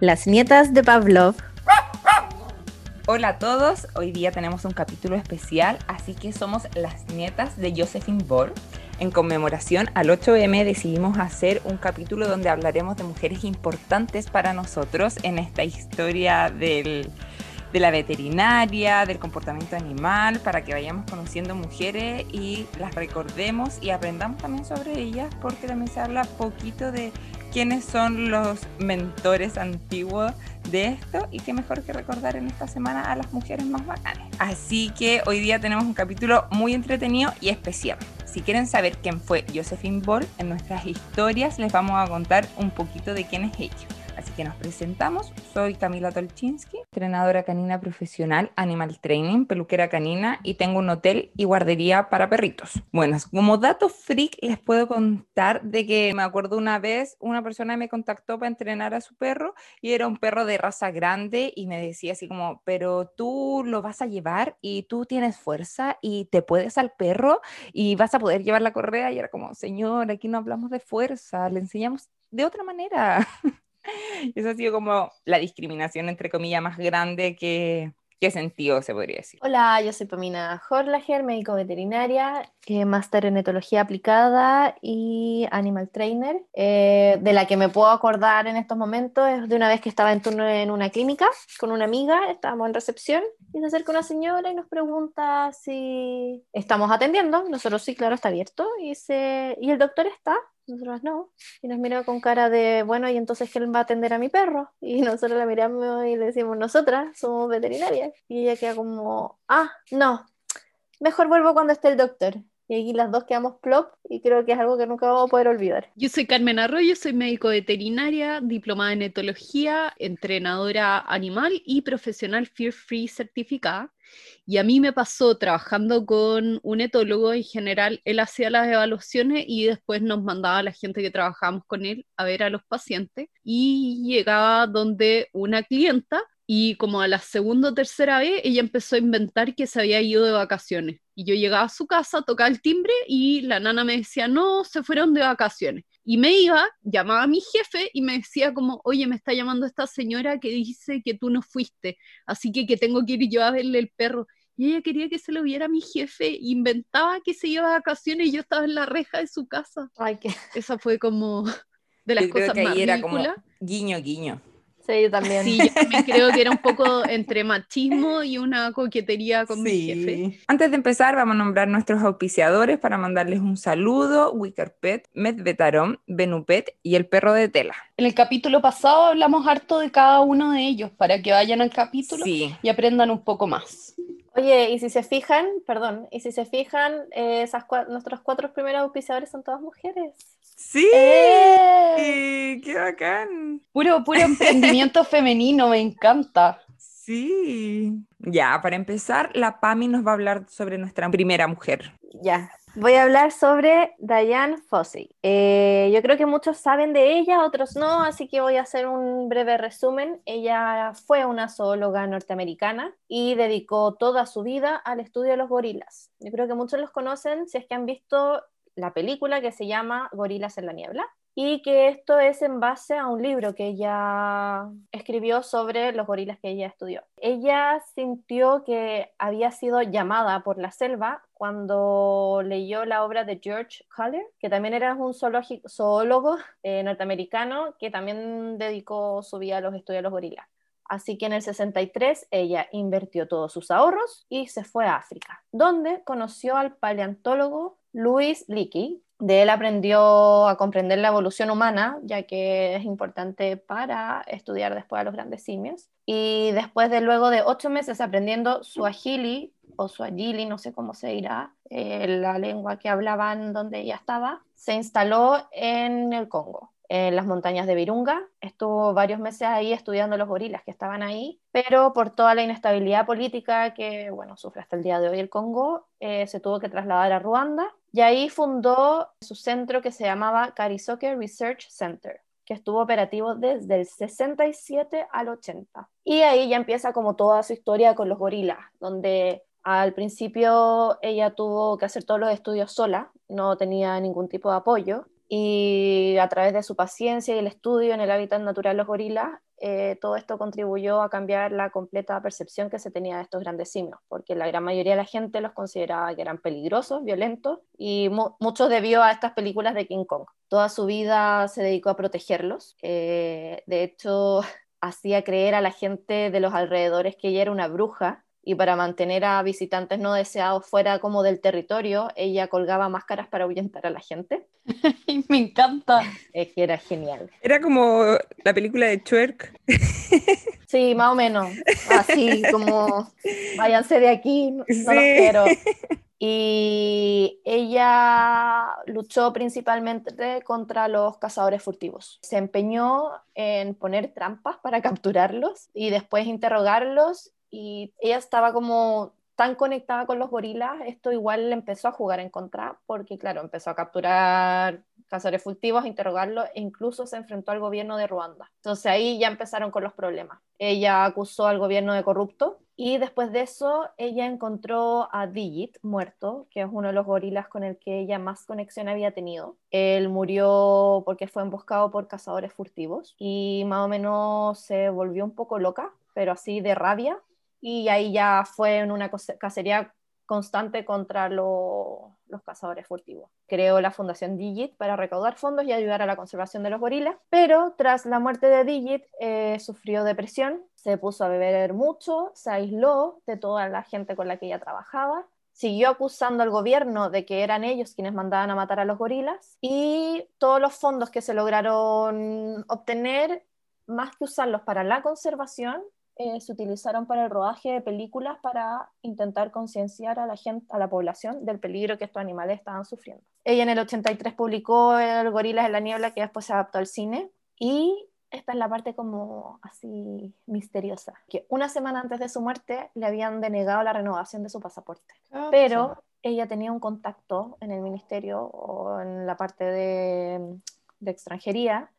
Las nietas de Pavlov. Hola a todos, hoy día tenemos un capítulo especial, así que somos las nietas de Josephine Ball. En conmemoración al 8M decidimos hacer un capítulo donde hablaremos de mujeres importantes para nosotros en esta historia del, de la veterinaria, del comportamiento animal, para que vayamos conociendo mujeres y las recordemos y aprendamos también sobre ellas, porque también se habla poquito de quiénes son los mentores antiguos de esto y qué mejor que recordar en esta semana a las mujeres más bacanas. Así que hoy día tenemos un capítulo muy entretenido y especial. Si quieren saber quién fue Josephine Ball, en nuestras historias les vamos a contar un poquito de quién es ella. Así que nos presentamos. Soy Camila Tolchinsky, entrenadora canina profesional, animal training, peluquera canina y tengo un hotel y guardería para perritos. Bueno, como dato freak les puedo contar de que me acuerdo una vez una persona me contactó para entrenar a su perro y era un perro de raza grande y me decía así como, pero tú lo vas a llevar y tú tienes fuerza y te puedes al perro y vas a poder llevar la correa y era como, señor, aquí no hablamos de fuerza, le enseñamos de otra manera. Eso ha sido como la discriminación, entre comillas, más grande que, ¿Qué sentido se podría decir? Hola, yo soy Pamina Horlager, médico veterinaria, eh, máster en etología aplicada y animal trainer. Eh, de la que me puedo acordar en estos momentos es de una vez que estaba en turno en una clínica con una amiga, estábamos en recepción y se acerca una señora y nos pregunta si estamos atendiendo. Nosotros sí, claro, está abierto. Y, se, ¿y el doctor está? Nosotros no. Y nos mira con cara de, bueno, ¿y entonces quién va a atender a mi perro? Y nosotros la miramos y le decimos, nosotras somos veterinarias. Y ella queda como, ah, no, mejor vuelvo cuando esté el doctor. Y aquí las dos quedamos plop y creo que es algo que nunca vamos a poder olvidar. Yo soy Carmen Arroyo, soy médico veterinaria, diplomada en etología, entrenadora animal y profesional Fear Free certificada. Y a mí me pasó trabajando con un etólogo en general, él hacía las evaluaciones y después nos mandaba a la gente que trabajábamos con él a ver a los pacientes y llegaba donde una clienta y como a la segunda o tercera vez ella empezó a inventar que se había ido de vacaciones. Y yo llegaba a su casa, tocaba el timbre y la nana me decía, no, se fueron de vacaciones. Y me iba, llamaba a mi jefe y me decía como, oye, me está llamando esta señora que dice que tú no fuiste, así que que tengo que ir yo a verle el perro. Y ella quería que se lo viera a mi jefe, inventaba que se iba de vacaciones y yo estaba en la reja de su casa. Ay, qué... Esa fue como de las cosas más era como guiño, guiño. Sí, yo también. Sí, yo también creo que era un poco entre machismo y una coquetería con mi jefe. Antes de empezar, vamos a nombrar nuestros auspiciadores para mandarles un saludo: Wickerpet, Medvetarom, Benupet y el perro de tela. En el capítulo pasado hablamos harto de cada uno de ellos para que vayan al capítulo y aprendan un poco más. Oye, y si se fijan, perdón, y si se fijan, eh, esas nuestros cuatro primeros auspiciadores son todas mujeres. Sí, ¡Eh! qué bacán. Puro, puro emprendimiento femenino, me encanta. Sí. Ya, para empezar, la Pami nos va a hablar sobre nuestra primera mujer. Ya, voy a hablar sobre Diane Fossey. Eh, yo creo que muchos saben de ella, otros no, así que voy a hacer un breve resumen. Ella fue una zoóloga norteamericana y dedicó toda su vida al estudio de los gorilas. Yo creo que muchos los conocen si es que han visto la película que se llama Gorilas en la Niebla y que esto es en base a un libro que ella escribió sobre los gorilas que ella estudió. Ella sintió que había sido llamada por la selva cuando leyó la obra de George Culler, que también era un zoólogo eh, norteamericano que también dedicó su vida a los estudios de los gorilas. Así que en el 63 ella invirtió todos sus ahorros y se fue a África, donde conoció al paleontólogo Louis Leakey. De él aprendió a comprender la evolución humana, ya que es importante para estudiar después a los grandes simios. Y después de luego de ocho meses aprendiendo suajili o suajili, no sé cómo se dirá, eh, la lengua que hablaban donde ella estaba, se instaló en el Congo en las montañas de Virunga. Estuvo varios meses ahí estudiando los gorilas que estaban ahí, pero por toda la inestabilidad política que, bueno, sufre hasta el día de hoy el Congo, eh, se tuvo que trasladar a Ruanda y ahí fundó su centro que se llamaba Karisoke Research Center que estuvo operativo desde el 67 al 80. Y ahí ya empieza como toda su historia con los gorilas, donde al principio ella tuvo que hacer todos los estudios sola, no tenía ningún tipo de apoyo, y a través de su paciencia y el estudio en el hábitat natural los gorilas, eh, todo esto contribuyó a cambiar la completa percepción que se tenía de estos grandes simios, porque la gran mayoría de la gente los consideraba que eran peligrosos, violentos, y mucho debió a estas películas de King Kong. Toda su vida se dedicó a protegerlos. Eh, de hecho, hacía creer a la gente de los alrededores que ella era una bruja y para mantener a visitantes no deseados fuera como del territorio, ella colgaba máscaras para ahuyentar a la gente. Me encanta. Es que era genial. Era como la película de Twerk. Sí, más o menos. Así como, váyanse de aquí, no, los quiero. Y ella luchó principalmente contra los cazadores furtivos. Se empeñó en poner trampas para capturarlos y después interrogarlos y ella estaba como tan conectada con los gorilas, esto igual le empezó a jugar en contra, porque claro, empezó a capturar cazadores furtivos, a interrogarlos e incluso se enfrentó al gobierno de Ruanda. Entonces ahí ya empezaron con los problemas. Ella acusó al gobierno de corrupto y después de eso ella encontró a Digit muerto, que es uno de los gorilas con el que ella más conexión había tenido. Él murió porque fue emboscado por cazadores furtivos y más o menos se volvió un poco loca, pero así de rabia y ahí ya fue en una cacería constante contra los cazadores furtivos. Creó la Fundación Digit para recaudar fondos y ayudar a la conservación de los gorilas, pero tras la muerte de Digit eh, sufrió depresión, se puso a beber mucho, se aisló de toda la gente con la que ella trabajaba, siguió acusando al gobierno de que eran ellos quienes mandaban a matar a los gorilas y todos los fondos que se lograron obtener, más que usarlos para la conservación, eh, se utilizaron para el rodaje de películas para intentar concienciar a la gente, a la población del peligro que estos animales estaban sufriendo. Ella en el 83 publicó El Gorilas en la Niebla, que después se adaptó al cine, y esta es la parte como así misteriosa, que una semana antes de su muerte le habían denegado la renovación de su pasaporte, ah, pero ella tenía un contacto en el ministerio o en la parte de, de extranjería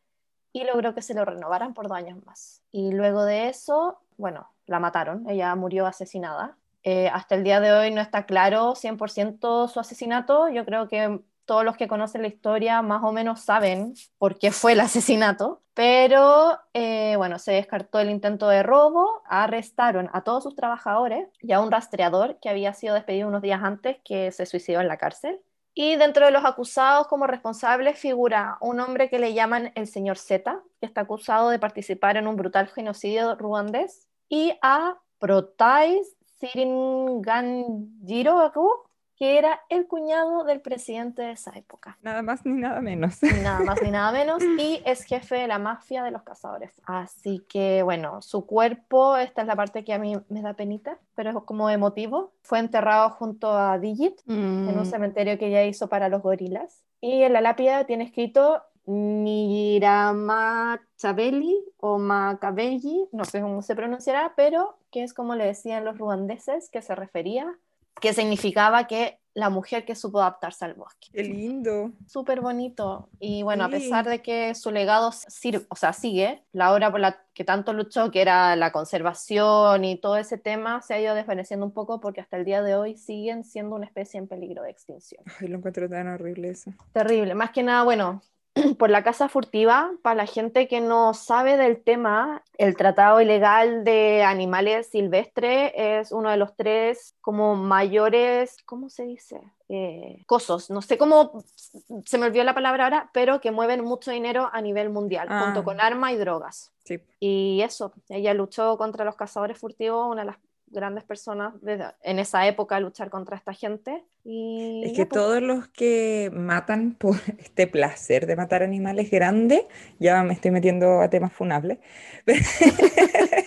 y logró que se lo renovaran por dos años más. Y luego de eso bueno, la mataron, ella murió asesinada. Eh, hasta el día de hoy no está claro 100% su asesinato. Yo creo que todos los que conocen la historia más o menos saben por qué fue el asesinato, pero eh, bueno, se descartó el intento de robo, arrestaron a todos sus trabajadores y a un rastreador que había sido despedido unos días antes que se suicidó en la cárcel. Y dentro de los acusados como responsables figura un hombre que le llaman el señor Z, que está acusado de participar en un brutal genocidio ruandés y a Protais Siringangiro, que era el cuñado del presidente de esa época. Nada más ni nada menos. Nada más ni nada menos. Y es jefe de la mafia de los cazadores. Así que, bueno, su cuerpo, esta es la parte que a mí me da penita, pero es como emotivo. Fue enterrado junto a Digit en un mm. cementerio que ella hizo para los gorilas. Y en la lápida tiene escrito Niramachabeli o Macabelli, no sé cómo se pronunciará, pero que es como le decían los ruandeses, que se refería, que significaba que la mujer que supo adaptarse al bosque. Qué lindo. Súper bonito. Y bueno, a pesar de que su legado o sea, sigue, la obra por la que tanto luchó, que era la conservación y todo ese tema, se ha ido desvaneciendo un poco porque hasta el día de hoy siguen siendo una especie en peligro de extinción. Ay, lo encuentro tan horrible eso. Terrible. Más que nada, bueno, por la casa furtiva, para la gente que no sabe del tema, el tratado ilegal de animales silvestres es uno de los tres como mayores, ¿cómo se dice? Eh, cosos, no sé cómo, se me olvidó la palabra ahora, pero que mueven mucho dinero a nivel mundial, junto ah. con armas y drogas. Y eso, ella luchó contra los cazadores furtivos, una de las grandes personas en esa época luchar contra esta gente. Y es que pues. todos los que matan por este placer de matar animales grandes, ya me estoy metiendo a temas funables,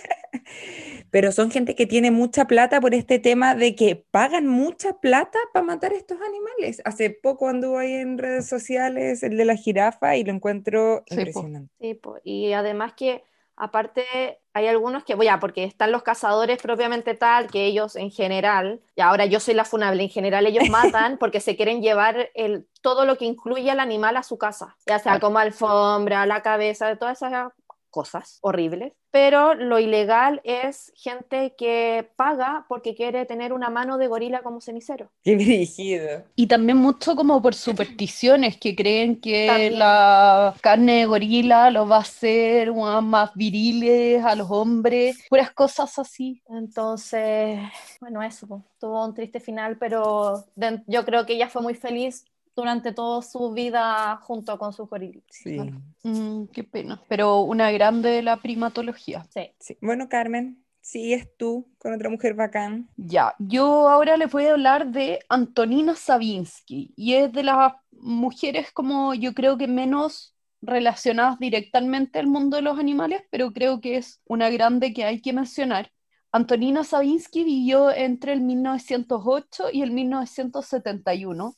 pero son gente que tiene mucha plata por este tema de que pagan mucha plata para matar estos animales. Hace poco anduvo ahí en redes sociales el de la jirafa y lo encuentro impresionante. Sí, y además que Aparte, hay algunos que, ya, porque están los cazadores propiamente tal, que ellos en general, y ahora yo soy la funable, en general ellos matan porque se quieren llevar el, todo lo que incluye al animal a su casa, ya sea como alfombra, la cabeza, todas esas cosas horribles, pero lo ilegal es gente que paga porque quiere tener una mano de gorila como cenicero. Qué dirigido. Y también mucho como por supersticiones que creen que También. la carne de gorila los va a hacer más viriles a los hombres, puras cosas así. Entonces, bueno, eso, tuvo un triste final, pero yo creo que ella fue muy feliz durante toda su vida junto con sus gorilas. Sí. Claro. Mm, qué pena. Pero una grande de la primatología. Sí. sí. Bueno, Carmen, sigues tú con otra mujer bacán. Ya, yo ahora les voy a hablar de Antonina Savinsky y es de las mujeres como yo creo que menos relacionadas directamente al mundo de los animales, pero creo que es una grande que hay que mencionar. Antonina Savinsky vivió entre el 1908 y el 1971.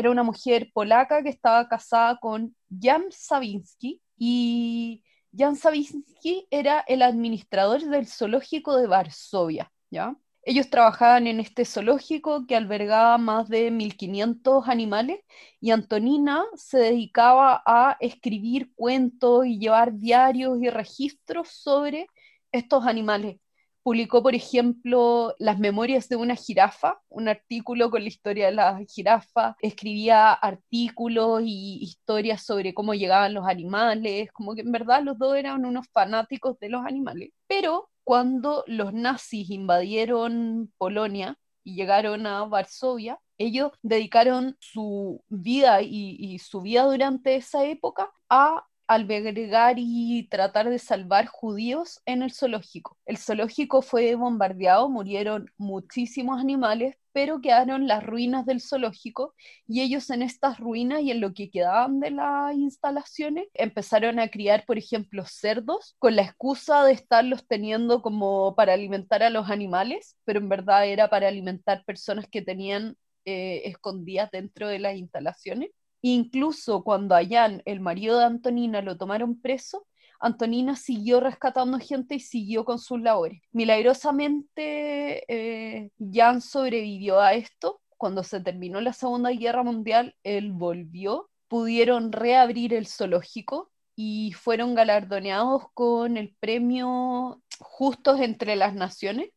Era una mujer polaca que estaba casada con Jan Savinsky y Jan Savinsky era el administrador del zoológico de Varsovia, ¿ya? Ellos trabajaban en este zoológico que albergaba más de 1500 animales y Antonina se dedicaba a escribir cuentos y llevar diarios y registros sobre estos animales. Publicó, por ejemplo, Las Memorias de una jirafa, un artículo con la historia de la jirafa. Escribía artículos y historias sobre cómo llegaban los animales, como que en verdad los dos eran unos fanáticos de los animales. Pero cuando los nazis invadieron Polonia y llegaron a Varsovia, ellos dedicaron su vida y, y su vida durante esa época a albergar y tratar de salvar judíos en el zoológico. El zoológico fue bombardeado, murieron muchísimos animales, pero quedaron las ruinas del zoológico y ellos en estas ruinas y en lo que quedaban de las instalaciones empezaron a criar, por ejemplo, cerdos con la excusa de estarlos teniendo como para alimentar a los animales, pero en verdad era para alimentar personas que tenían eh, escondidas dentro de las instalaciones. Incluso cuando a el marido de Antonina, lo tomaron preso, Antonina siguió rescatando gente y siguió con sus labores. Milagrosamente, eh, Jan sobrevivió a esto. Cuando se terminó la Segunda Guerra Mundial, él volvió. Pudieron reabrir el zoológico y fueron galardoneados con el premio Justos entre las Naciones,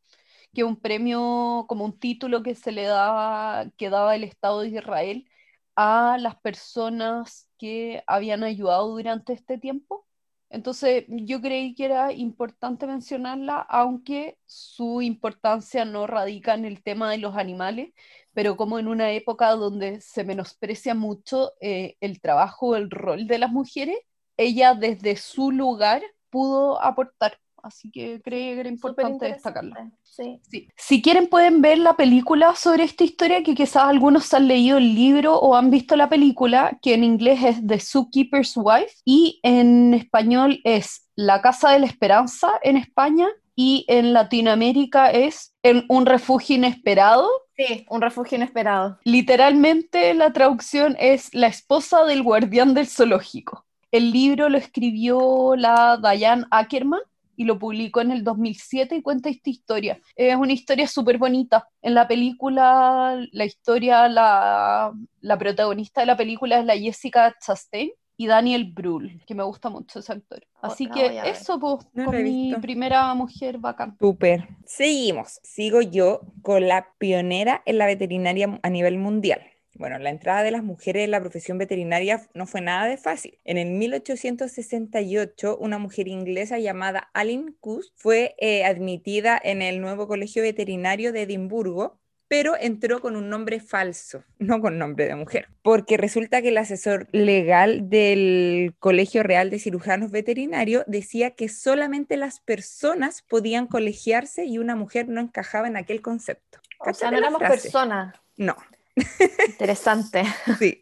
que es un premio como un título que se le daba, que daba el Estado de Israel a las personas que habían ayudado durante este tiempo. Entonces yo creí que era importante mencionarla, aunque su importancia no radica en el tema de los animales, pero como en una época donde se menosprecia mucho eh, el trabajo, el rol de las mujeres, ella desde su lugar pudo aportar. Así que creí que era importante destacarla. Sí. Sí. Si quieren pueden ver la película sobre esta historia, que quizás algunos han leído el libro o han visto la película, que en inglés es The Zookeeper's Wife y en español es La Casa de la Esperanza en España y en Latinoamérica es en Un Refugio Inesperado. Sí, un refugio inesperado. Literalmente la traducción es La esposa del guardián del zoológico. El libro lo escribió la Diane Ackerman y lo publicó en el 2007 y cuenta esta historia. Es una historia súper bonita. En la película, la historia, la, la, protagonista de la película es la Jessica Chastain y Daniel Brühl, que me gusta mucho ese actor. Así no, que eso, pues, No con mi visto. primera mujer bacán. Súper. Seguimos. Sigo yo con la pionera en la veterinaria a nivel mundial. Bueno, la entrada de las mujeres en la profesión veterinaria no fue nada de fácil. En el 1868, una mujer inglesa llamada Aline Cus fue eh, admitida en el nuevo colegio veterinario de Edimburgo, pero entró con un nombre falso, no con nombre de mujer, porque resulta que el asesor legal del Colegio Real de Cirujanos Veterinarios decía que solamente las personas podían colegiarse y una mujer no encajaba en aquel concepto. O sea, ¿Cáchate no éramos personas. No, Interesante. sí.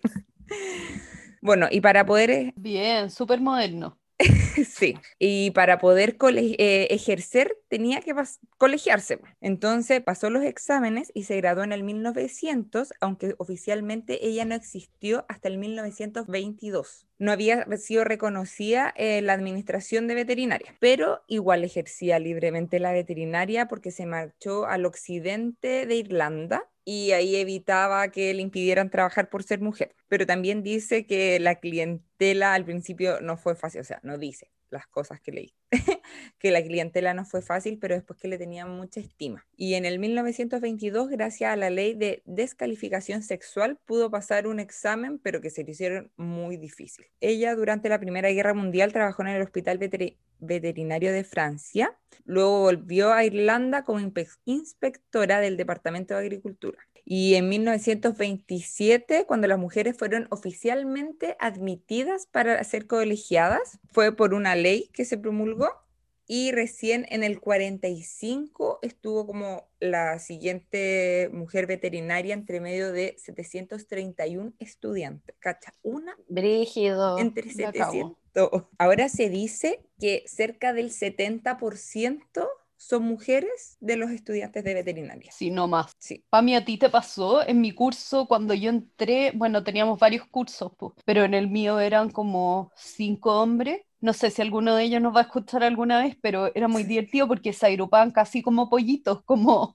Bueno, y para poder eh, Bien, súper moderno. Sí, y para poder eh, ejercer tenía que pas- colegiarse. Entonces pasó los exámenes y se graduó en el 1900, aunque oficialmente ella no existió hasta el 1922. No había sido reconocida en la administración de veterinaria, pero igual ejercía libremente la veterinaria porque se marchó al occidente de Irlanda y ahí evitaba que le impidieran trabajar por ser mujer. Pero también dice que la clientela al principio no fue fácil, o sea, no dice. Las cosas que leí. que la clientela no fue fácil, pero después que le tenían mucha estima. Y en el 1922, gracias a la ley de descalificación sexual, pudo pasar un examen, pero que se le hicieron muy difícil. Ella durante la Primera Guerra Mundial trabajó en el Hospital Veterinario de Francia, luego volvió a Irlanda como inspectora del Departamento de Agricultura. Y en 1927, cuando las mujeres fueron oficialmente admitidas para ser colegiadas, fue por una ley que se promulgó y recién en el 45 estuvo como la siguiente mujer veterinaria entre medio de 731 estudiantes. ¿Cacha? Una. Brígido. Entre 700. Ahora se dice que cerca del 70% son mujeres de los estudiantes de veterinaria. Sí, no más. Sí. Pami, ¿a ti te pasó? En mi curso, cuando yo entré, bueno, teníamos varios cursos, pero en el mío eran como cinco hombres. No sé si alguno de ellos nos va a escuchar alguna vez, pero era muy divertido porque se agrupaban casi como pollitos, como,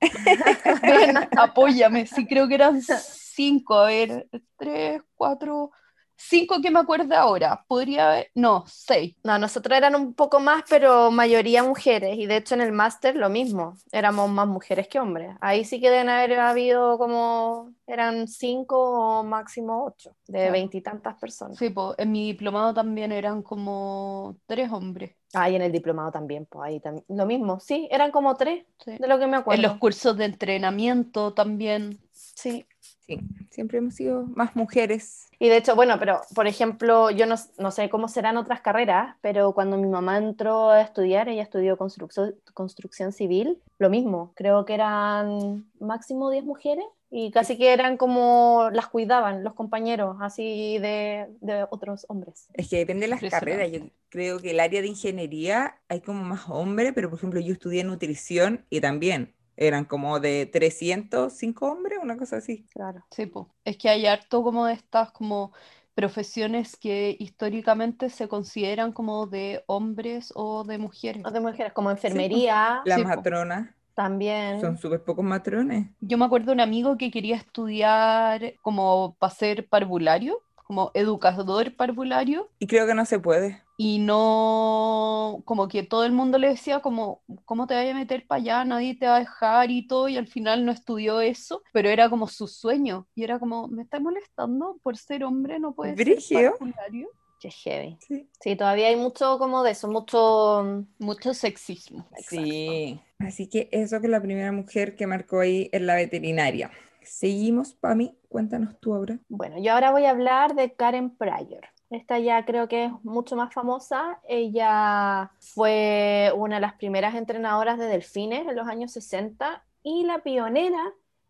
ven, apóyame. Sí, creo que eran cinco, a ver, tres, cuatro, cinco que me acuerdo ahora, podría haber, no, seis. No, nosotros eran un poco más, pero mayoría mujeres, y de hecho en el máster lo mismo, éramos más mujeres que hombres. Ahí sí que deben haber habido como, eran cinco o máximo ocho, de veintitantas personas. Sí, pues en mi diplomado también eran como tres hombres. Ah, y en el diplomado también, pues ahí también, lo mismo, sí, eran como tres, Sí. de lo que me acuerdo. En los cursos de entrenamiento también. Sí. Sí, siempre hemos sido más mujeres. Y de hecho, bueno, pero por ejemplo, yo no, no sé cómo serán otras carreras, pero cuando mi mamá entró a estudiar, ella estudió construcción, construcción civil, lo mismo, creo que eran máximo 10 mujeres y casi que eran como las cuidaban los compañeros, así de, de otros hombres. Es que depende de las carreras. Yo creo que el área de ingeniería hay como más hombres, pero por ejemplo yo estudié nutrición y también eran como de 305 hombres, una cosa así. Claro. Sí, pues. Es que hay harto como de estas como profesiones que históricamente se consideran como de hombres o de mujeres. O de mujeres, como enfermería Las Sí, po. matronas también. son súper pocos matrones. Yo me acuerdo de un amigo que quería estudiar como para ser parvulario, como educador parvulario, Y creo que no se puede. Y no, como que todo el mundo le decía como, ¿cómo te vas a meter para allá? Nadie te va a dejar y todo, y al final no estudió eso, pero era como su sueño, y era como, ¿me estás molestando por ser hombre? ¿No puedes ser parvulario? Qué heavy. Sí. Sí, todavía hay mucho como de eso, mucho... Mucho sexismo. Sí. Así que eso que es la primera mujer que marcó ahí en la veterinaria. Seguimos, Pami, cuéntanos tú ahora. Bueno, yo ahora voy a hablar de Karen Pryor. Esta ya creo que es mucho más famosa. Ella fue una de las primeras entrenadoras de delfines en los años 60 y la pionera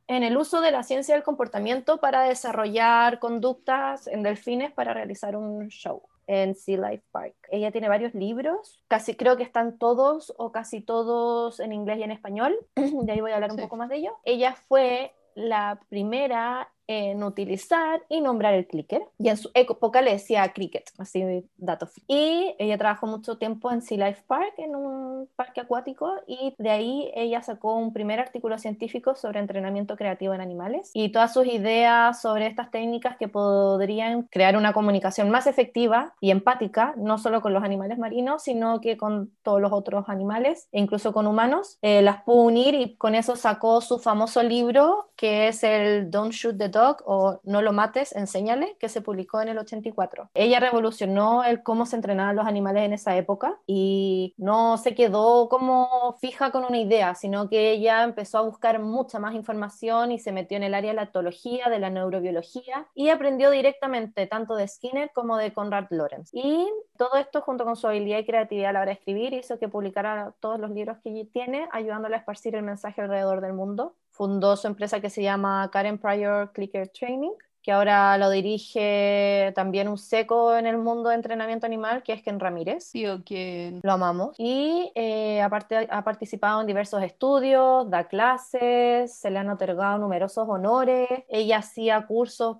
en el uso de la ciencia del comportamiento para desarrollar conductas en delfines para realizar un show en Sea Life Park. Ella tiene varios libros, casi creo que están todos o casi todos en inglés y en español. De ahí voy a hablar un Sí. poco más de ello. Ella fue la primera en utilizar y nombrar el clicker. Y en su época le decía cricket, así datos. Y ella trabajó mucho tiempo en Sea Life Park, en un parque acuático, y de ahí ella sacó un primer artículo científico sobre entrenamiento creativo en animales y todas sus ideas sobre estas técnicas que podrían crear una comunicación más efectiva y empática, no solo con los animales marinos, sino que con todos los otros animales e incluso con humanos, eh, las pudo unir y con eso sacó su famoso libro que es el Don't Shoot the O No lo mates, enséñale, que se publicó en el 84. Ella revolucionó el cómo se entrenaban los animales en esa época y no se quedó como fija con una idea, sino que ella empezó a buscar mucha más información y se metió en el área de la etología, de la neurobiología y aprendió directamente tanto de Skinner como de Conrad Lorenz. Y todo esto junto con su habilidad y creatividad a la hora de escribir hizo que publicara todos los libros que tiene, ayudándole a esparcir el mensaje alrededor del mundo fundó su empresa que se llama Karen Pryor Clicker Training, que ahora lo dirige también un seco en el mundo de entrenamiento animal, que es Ken Ramírez. Sí, o que Lo amamos. Y eh, aparte ha participado en diversos estudios, da clases, se le han otorgado numerosos honores. Ella hacía cursos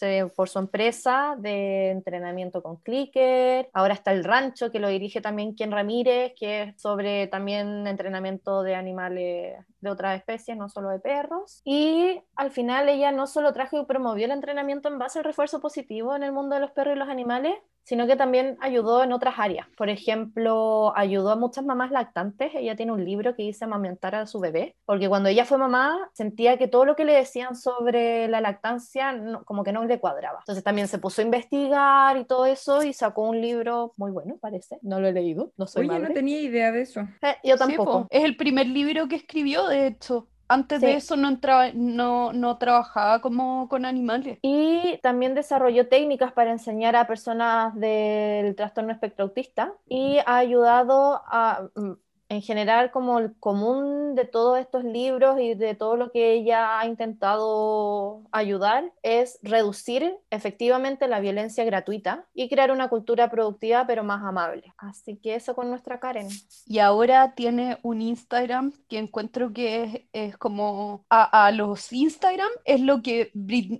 eh, por su empresa de entrenamiento con clicker. Ahora está el rancho, que lo dirige también Ken Ramírez, que es sobre también entrenamiento de animales de otras especies, no solo de perros. Y al final ella no solo trajo y promovió promovió el entrenamiento en base al refuerzo positivo en el mundo de los perros y los animales, sino que también ayudó en otras áreas. Por ejemplo, ayudó a muchas mamás lactantes. Ella tiene un libro que dice amamentar a su bebé, porque cuando ella fue mamá sentía que todo lo que le decían sobre la lactancia como que no le cuadraba. Entonces también se puso a investigar y todo eso y sacó un libro muy bueno, parece. No lo he leído, no soy Oye, no tenía idea de eso. Eh, yo tampoco. es el primer libro que escribió, de hecho. Antes de eso no, entraba, no, no trabajaba como con animales. Y también desarrolló técnicas para enseñar a personas del trastorno espectro autista y ha ayudado a mm, en general como el común de todos estos libros y de todo lo que ella ha intentado ayudar es reducir efectivamente la violencia gratuita y crear una cultura productiva pero más amable. Así que eso con nuestra Karen. Y ahora tiene un Instagram que encuentro que es, como a, los Instagram es lo que,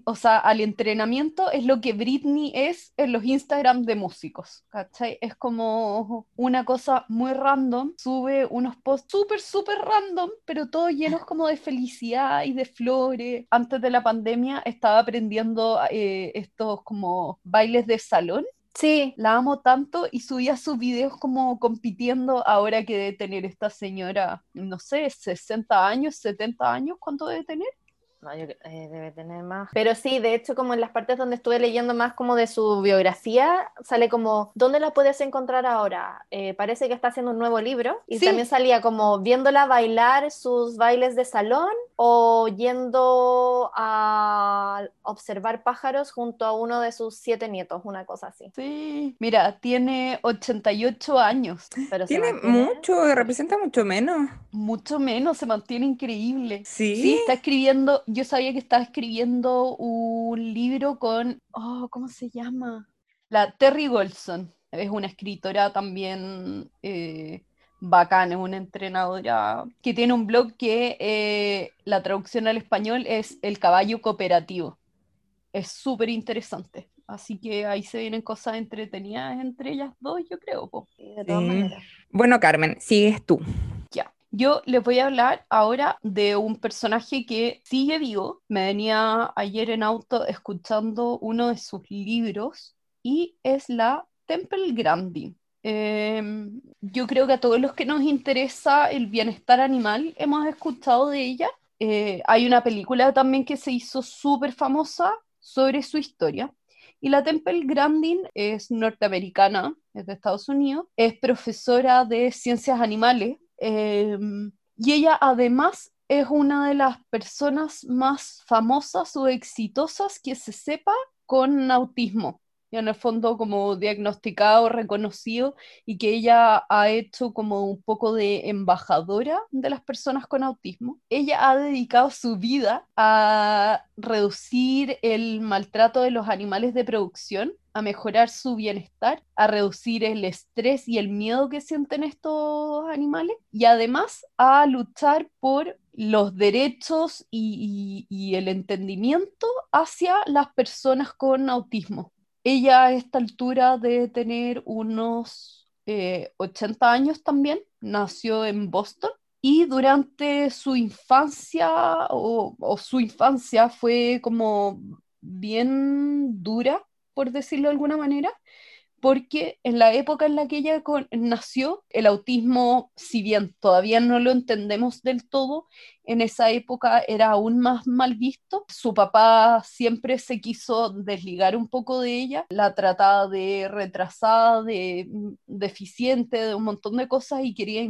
o sea, al entrenamiento es lo que Britney es en los Instagram de músicos, ¿cachai? Es como una cosa muy random, sube unos posts súper, súper random, pero todos llenos como de felicidad y de flores. Antes de la pandemia estaba aprendiendo eh, estos como bailes de salón. Sí. La amo tanto y subía sus videos como compitiendo ahora que debe tener esta señora, no sé, 60 años, 70 años, ¿cuánto debe tener? No, yo, eh, debe tener más. Pero sí, de hecho, como en las partes donde estuve leyendo más como de su biografía, sale como, ¿dónde la puedes encontrar ahora? Eh, parece que está haciendo un nuevo libro y también salía como viéndola bailar sus bailes de salón o yendo a observar pájaros junto a uno de sus siete nietos, una cosa así. Sí, mira, tiene 88 años. Pero tiene mucho, representa mucho menos. Mucho menos, se mantiene increíble. Sí. Sí, está escribiendo, yo sabía que estaba escribiendo un libro con, oh, ¿cómo se llama? La Terry Golson. Es una escritora también eh, bacán, es una entrenadora que tiene un blog que eh, la traducción al español es El caballo cooperativo. Es súper interesante. Así que ahí se vienen cosas entretenidas entre ellas dos, yo creo. de todas maneras. Bueno, Carmen, sigues tú. Yo les voy a hablar ahora de un personaje que sigue vivo. Me venía ayer en auto escuchando uno de sus libros y es la Temple Grandin. Em, yo creo que a todos los que nos interesa el bienestar animal hemos escuchado de ella. Eh, hay una película también que se hizo súper famosa sobre su historia. Y la Temple Grandin es norteamericana, es de Estados Unidos, es profesora de ciencias animales em, y ella además es una de las personas más famosas o exitosas que se sepa con autismo en el fondo como diagnosticado, reconocido y que ella ha hecho como un poco de embajadora de las personas con autismo. Ella ha dedicado su vida a reducir el maltrato de los animales de producción a mejorar su bienestar, a reducir el estrés y el miedo que sienten estos animales y además a luchar por los derechos y, el entendimiento hacia las personas con autismo. Ella a esta altura debe tener unos 80 eh, años también, nació en Boston y durante su infancia o, su infancia fue como bien dura, por decirlo de alguna manera, porque en la época en la que ella nació, el autismo, si bien todavía no lo entendemos del todo, en esa época era aún más mal visto. Su papá siempre se quiso desligar un poco de ella, la trataba de retrasada, de mm, deficiente, de un montón de cosas y quería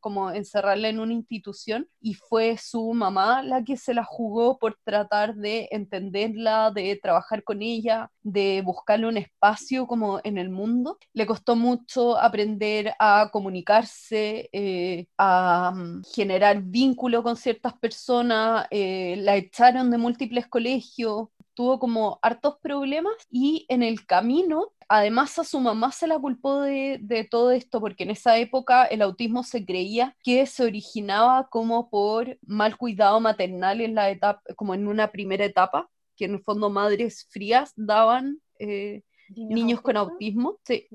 como encerrarla en una institución y fue su mamá la que se la jugó por tratar de entenderla, de trabajar con ella, de buscarle un espacio como en el mundo. Le costó mucho aprender a comunicarse, eh, a mm, generar vínculo con ciertas personas, eh, la echaron de múltiples colegios, tuvo como hartos problemas y en el camino, además a su mamá se la culpó de, todo esto porque en esa época el autismo se creía que se originaba como por mal cuidado maternal en la etapa, como en una primera etapa, que en el fondo madres frías daban eh, niños con autismo. Sí,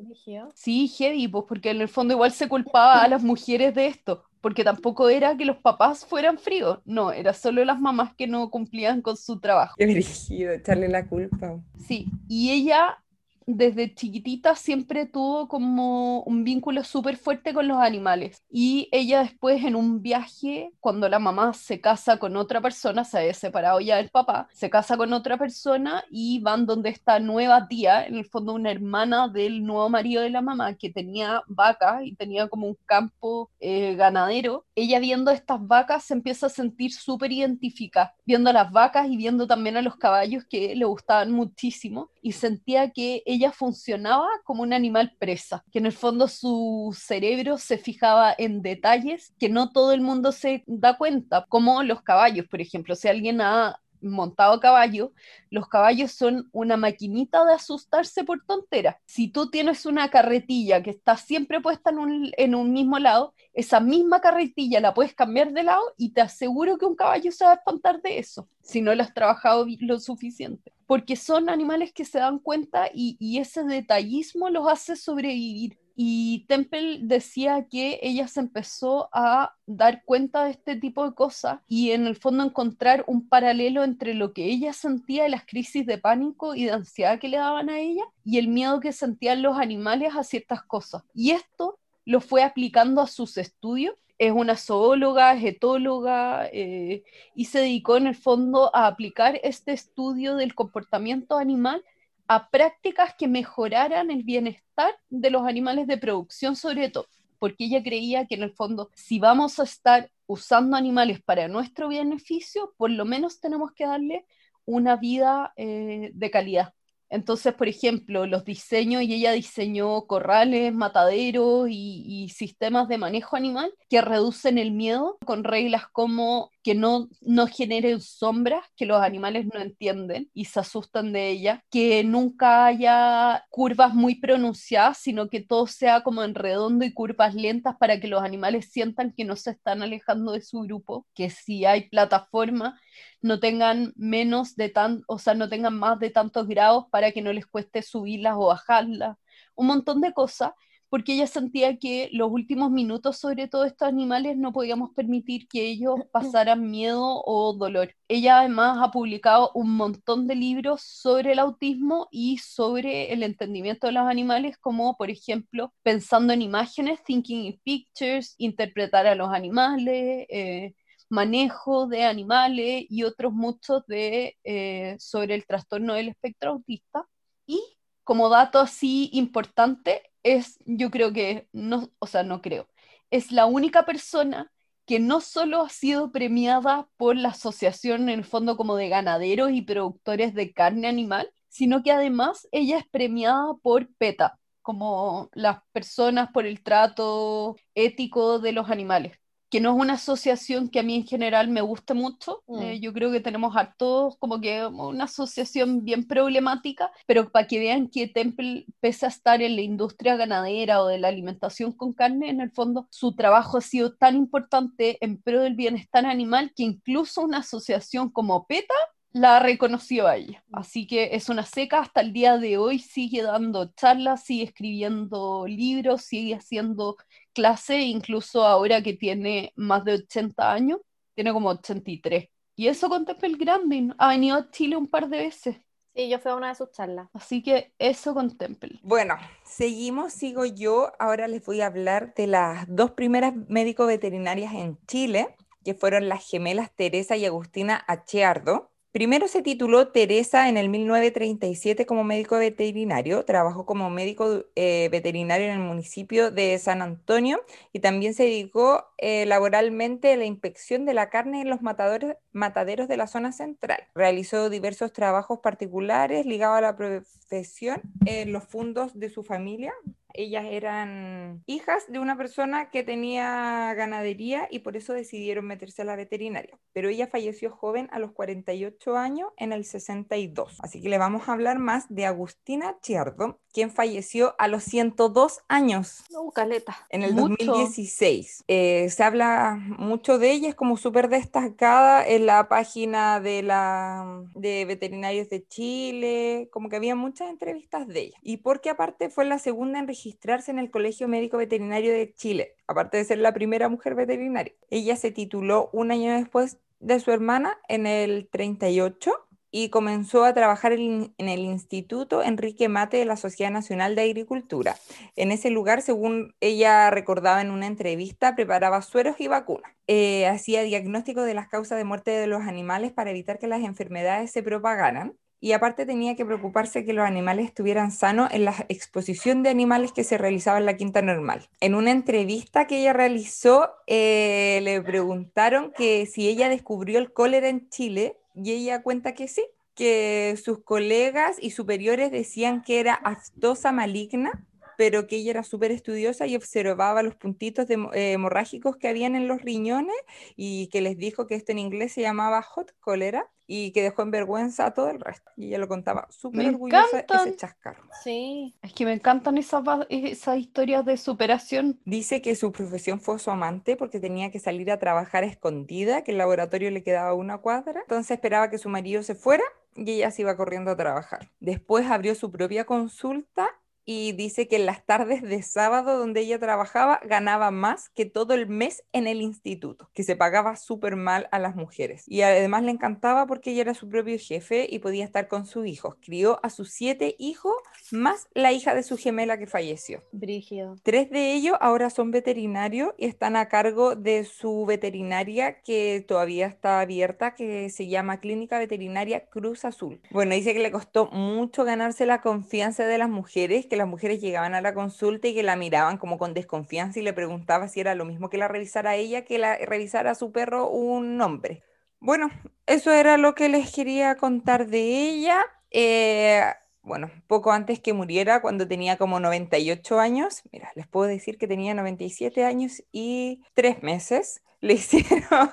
sí, heavy, pues porque en el fondo igual se culpaba a las mujeres de esto porque tampoco era que los papás fueran fríos, no, era solo las mamás que no cumplían con su trabajo. Qué dirigido, echarle la culpa. Sí, y ella desde chiquitita siempre tuvo como un vínculo súper fuerte con los animales. Y ella después en un viaje, cuando la mamá se casa con otra persona, se había separado ya del papá, se casa con otra persona y van donde esta nueva tía, en el fondo una hermana del nuevo marido de la mamá, que tenía vacas y tenía como un campo eh, ganadero. Ella viendo estas vacas se empieza a sentir súper identificada, viendo las vacas y viendo también a los caballos que le gustaban muchísimo y sentía que ella funcionaba como un animal presa, que en el fondo su cerebro se fijaba en detalles que no todo el mundo se da cuenta, como los caballos, por ejemplo. Si alguien ha montado a caballo, los caballos son una maquinita de asustarse por tonteras. Si tú tienes una carretilla que está siempre puesta en un, en un, mismo lado, esa misma carretilla la puedes cambiar de lado y te aseguro que un caballo se va a espantar de eso, si no lo has trabajado lo suficiente porque son animales que se dan cuenta y, ese detallismo los hace sobrevivir. Y Temple decía que ella se empezó a dar cuenta de este tipo de cosas y en el fondo encontrar un paralelo entre lo que ella sentía de las crisis de pánico y de ansiedad que le daban a ella y el miedo que sentían los animales a ciertas cosas. Y esto lo fue aplicando a sus estudios es una zoóloga, etóloga eh, y se dedicó en el fondo a aplicar este estudio del comportamiento animal a prácticas que mejoraran el bienestar de los animales de producción sobre todo, porque ella creía que en el fondo si vamos a estar usando animales para nuestro beneficio, por lo menos tenemos que darle una vida eh, de calidad. Entonces, por ejemplo, los diseños, y ella diseñó corrales, mataderos y, sistemas de manejo animal que reducen el miedo con reglas como que no, no generen sombras que los animales no entienden y se asustan de ella, que nunca haya curvas muy pronunciadas, sino que todo sea como en redondo y curvas lentas para que los animales sientan que no se están alejando de su grupo, que si hay plataforma no tengan menos de tan, o sea, no tengan más de tantos grados para que no les cueste subirlas o bajarlas, un montón de cosas, porque ella sentía que los últimos minutos sobre todo estos animales no podíamos permitir que ellos pasaran miedo o dolor. Ella además ha publicado un montón de libros sobre el autismo y sobre el entendimiento de los animales, como por ejemplo Pensando en imágenes, Thinking in Pictures, Interpretar a los animales, eh, manejo de animales y otros muchos de, eh, sobre el trastorno del espectro autista. Y como dato así importante, es, yo creo que, no, o sea, no creo, es la única persona que no solo ha sido premiada por la asociación en el fondo como de ganaderos y productores de carne animal, sino que además ella es premiada por PETA, como las personas por el trato ético de los animales que no es una asociación que a mí en general me guste mucho. Mm. Eh, yo creo que tenemos a todos como que una asociación bien problemática, pero para que vean que Temple, pese a estar en la industria ganadera o de la alimentación con carne, en el fondo su trabajo ha sido tan importante en pro del bienestar animal que incluso una asociación como PETA la reconoció a ella. Mm. Así que es una seca hasta el día de hoy, sigue dando charlas, sigue escribiendo libros, sigue haciendo clase, incluso ahora que tiene más de 80 años, tiene como 83. Y eso con Temple Grandin. Ha venido a Chile un par de veces. Sí, yo fui a una de sus charlas. Así que eso con Temple. Bueno, seguimos, sigo yo. Ahora les voy a hablar de las dos primeras médicos veterinarias en Chile, que fueron las gemelas Teresa y Agustina Acheardo. Primero se tituló Teresa en el 1937 como médico veterinario, trabajó como médico eh, veterinario en el municipio de San Antonio y también se dedicó eh, laboralmente a la inspección de la carne en los mataderos de la zona central. Realizó diversos trabajos particulares ligados a la profesión en los fondos de su familia, ellas eran hijas de una persona que tenía ganadería y por eso decidieron meterse a la veterinaria. Pero ella falleció joven a los 48 años en el 62. Así que le vamos a hablar más de Agustina Chiardo, quien falleció a los 102 años. No, caleta. En el 2016. Eh, se habla mucho de ella, es como súper destacada en la página de la de Veterinarios de Chile, como que había muchas entrevistas de ella. Y porque aparte fue la segunda en registrarse en el Colegio Médico Veterinario de Chile, aparte de ser la primera mujer veterinaria. Ella se tituló un año después de su hermana en el 38 y comenzó a trabajar en, el Instituto Enrique Mate de la Sociedad Nacional de Agricultura. En ese lugar, según ella recordaba en una entrevista, preparaba sueros y vacunas. Eh, hacía diagnóstico de las causas de muerte de los animales para evitar que las enfermedades se propagaran. Y aparte tenía que preocuparse que los animales estuvieran sanos en la exposición de animales que se realizaba en la quinta normal. En una entrevista que ella realizó, eh, le preguntaron que si ella descubrió el cólera en Chile y ella cuenta que sí, que sus colegas y superiores decían que era aftosa maligna, pero que ella era súper estudiosa y observaba los puntitos eh, hemorrágicos que habían en los riñones y que les dijo que esto en inglés se llamaba hot cólera y que dejó en vergüenza a todo el resto. Y ella lo contaba súper orgullosa ese chascarro. Sí, es que me encantan esas, esas historias de superación. Dice que su profesión fue su amante porque tenía que salir a trabajar escondida, que el laboratorio le quedaba una cuadra, entonces esperaba que su marido se fuera y ella se iba corriendo a trabajar. Después abrió su propia consulta y dice que en las tardes de sábado donde ella trabajaba ganaba más que todo el mes en el instituto, que se pagaba súper mal a las mujeres. Y además le encantaba porque ella era su propio jefe y podía estar con sus hijos. Crió a sus siete hijos más la hija de su gemela que falleció. Brigio. Tres de ellos ahora son veterinarios y están a cargo de su veterinaria que todavía está abierta, que se llama Clínica Veterinaria Cruz Azul. Bueno, dice que le costó mucho ganarse la confianza de las mujeres que las mujeres llegaban a la consulta y que la miraban como con desconfianza y le preguntaba si era lo mismo que la revisara ella que la revisara a su perro un hombre. Bueno, eso era lo que les quería contar de ella. Eh, bueno, poco antes que muriera, cuando tenía como 98 años, mira, les puedo decir que tenía 97 años y tres meses le hicieron